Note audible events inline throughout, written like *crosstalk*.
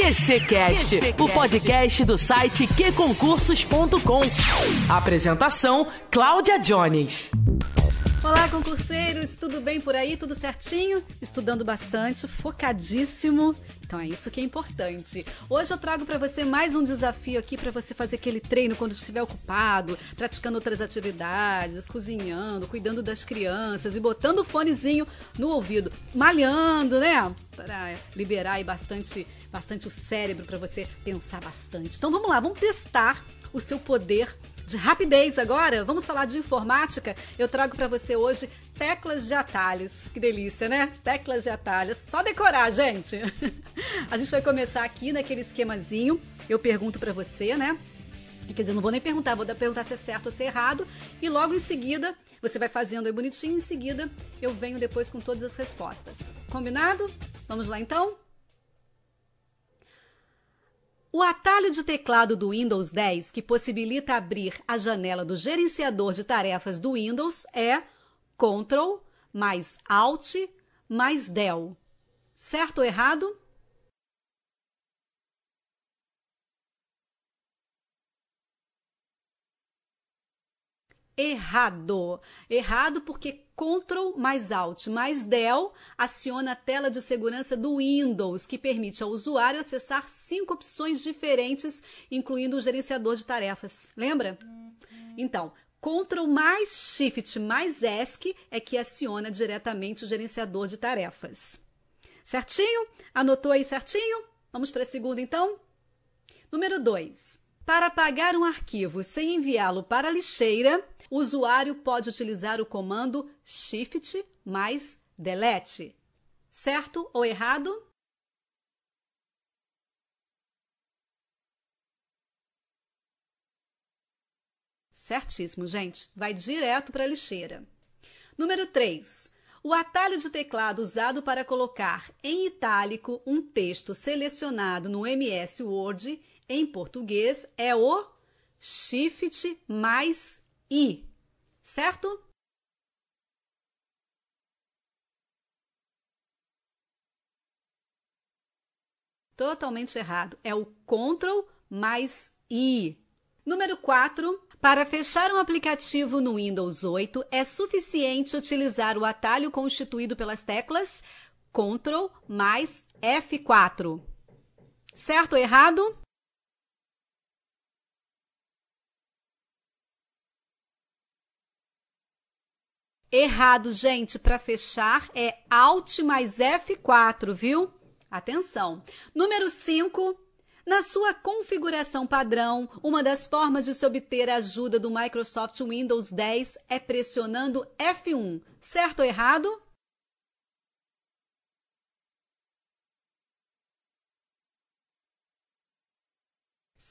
QCcast, o podcast do site qconcursos.com. Apresentação: Cláudia Jones. Olá, concurseiros, tudo bem por aí? Tudo certinho? Estudando bastante, focadíssimo. Então é isso que é importante. Hoje eu trago para você mais um desafio aqui para você fazer aquele treino quando estiver ocupado, praticando outras atividades, cozinhando, cuidando das crianças e botando o fonezinho no ouvido, malhando, né? Para liberar aí bastante, bastante o cérebro para você pensar bastante. Então vamos lá, vamos testar o seu poder de rapidez agora, vamos falar de informática. Eu trago para você hoje teclas de atalhos. Que delícia, né? Teclas de atalhos. Só decorar, gente. *laughs* A gente vai começar aqui naquele esquemazinho. Eu pergunto para você, né? Quer dizer, não vou nem perguntar, vou perguntar se é certo ou se é errado. E logo em seguida, você vai fazendo aí bonitinho. Em seguida, eu venho depois com todas as respostas. Combinado? Vamos lá então? O atalho de teclado do Windows 10 que possibilita abrir a janela do gerenciador de tarefas do Windows é Ctrl mais Alt mais Del. Certo ou errado? Errado. Errado porque Ctrl mais Alt mais Del aciona a tela de segurança do Windows, que permite ao usuário acessar cinco opções diferentes, incluindo o gerenciador de tarefas. Lembra? Então, Ctrl mais Shift mais ESC é que aciona diretamente o gerenciador de tarefas. Certinho? Anotou aí certinho? Vamos para a segunda então? Número 2. Para apagar um arquivo sem enviá-lo para a lixeira, o usuário pode utilizar o comando Shift mais Delete. Certo ou errado? Certíssimo, gente. Vai direto para a lixeira. Número 3. O atalho de teclado usado para colocar em itálico um texto selecionado no MS Word em português é o Shift mais I, certo? Totalmente errado. É o Ctrl mais I. Número 4. Para fechar um aplicativo no Windows 8, é suficiente utilizar o atalho constituído pelas teclas Ctrl mais F4. Certo ou errado? Errado, gente. Para fechar é Alt mais F4, viu? Atenção. Número 5. Na sua configuração padrão, uma das formas de se obter a ajuda do Microsoft Windows 10 é pressionando F1. Certo ou errado?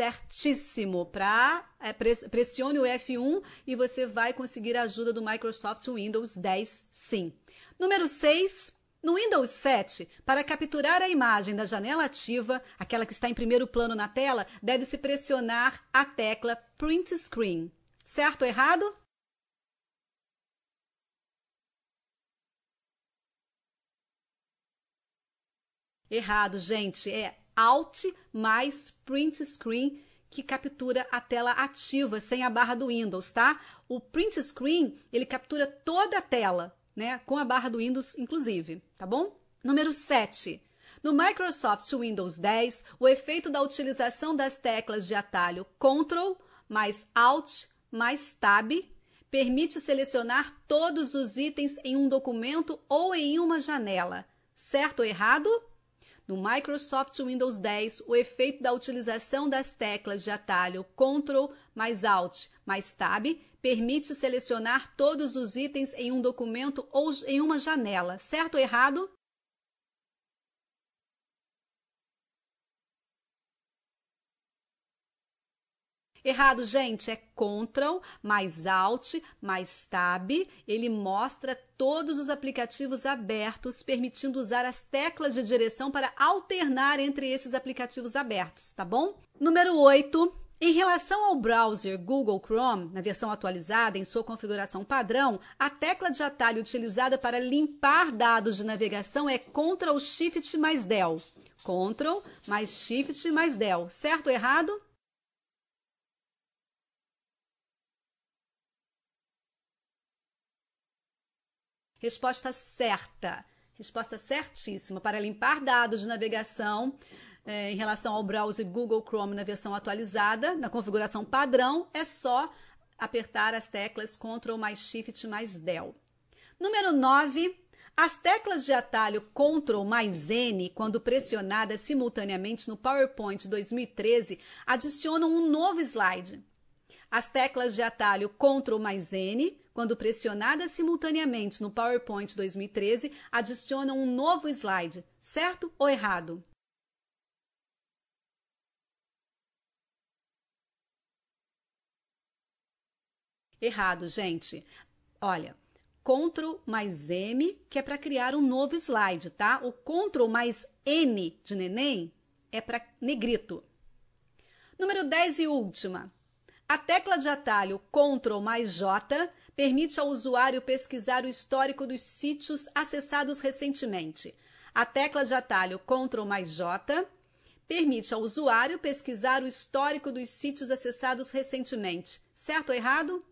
Certíssimo para é, pressione o F1 e você vai conseguir a ajuda do Microsoft Windows 10 sim. Número 6, no Windows 7, para capturar a imagem da janela ativa, aquela que está em primeiro plano na tela, deve-se pressionar a tecla Print Screen. Certo ou errado? Errado, gente. É Alt mais Print Screen que captura a tela ativa sem a barra do Windows, tá? O Print Screen, ele captura toda a tela, né, com a barra do Windows inclusive, tá bom? Número 7. No Microsoft Windows 10, o efeito da utilização das teclas de atalho Ctrl mais Alt mais Tab permite selecionar todos os itens em um documento ou em uma janela. Certo ou errado? No Microsoft Windows 10, o efeito da utilização das teclas de atalho Ctrl mais Alt mais Tab permite selecionar todos os itens em um documento ou em uma janela. Certo ou errado? Errado, gente, é Ctrl mais Alt mais Tab. Ele mostra todos os aplicativos abertos, permitindo usar as teclas de direção para alternar entre esses aplicativos abertos, tá bom? Número 8. Em relação ao browser Google Chrome, na versão atualizada, em sua configuração padrão, a tecla de atalho utilizada para limpar dados de navegação é Ctrl Shift mais Del. Ctrl mais Shift mais Del. Certo ou errado? Resposta certa. Resposta certíssima. Para limpar dados de navegação é, em relação ao browser Google Chrome na versão atualizada, na configuração padrão, é só apertar as teclas Ctrl mais Shift mais Del. Número 9. As teclas de atalho Ctrl mais N, quando pressionadas simultaneamente no PowerPoint 2013, adicionam um novo slide. As teclas de atalho Ctrl mais N, quando pressionadas simultaneamente no PowerPoint 2013, adicionam um novo slide. Certo ou errado? Errado, gente. Olha, Ctrl mais M, que é para criar um novo slide, tá? O Ctrl mais N de neném é para negrito. Número 10 e última. A tecla de atalho Ctrl mais J permite ao usuário pesquisar o histórico dos sítios acessados recentemente. A tecla de atalho Ctrl mais J permite ao usuário pesquisar o histórico dos sítios acessados recentemente. Certo ou errado?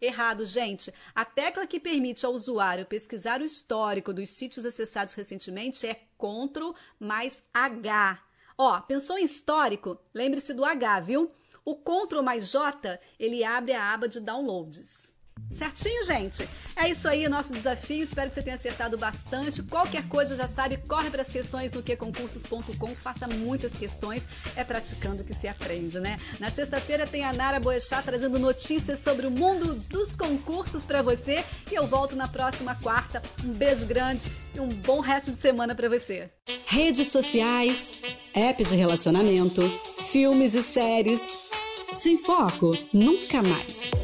Errado, gente. A tecla que permite ao usuário pesquisar o histórico dos sítios acessados recentemente é Ctrl mais H. Ó, pensou em histórico? Lembre-se do H, viu? O Ctrl mais J, ele abre a aba de downloads. Certinho, gente? É isso aí, nosso desafio. Espero que você tenha acertado bastante. Qualquer coisa já sabe, corre para as questões no queconcursos.com, faça muitas questões. É praticando que se aprende, né? Na sexta-feira tem a Nara Boechat trazendo notícias sobre o mundo dos concursos para você. E eu volto na próxima quarta. Um beijo grande e um bom resto de semana para você. Redes sociais, app de relacionamento, filmes e séries. Sem foco, nunca mais.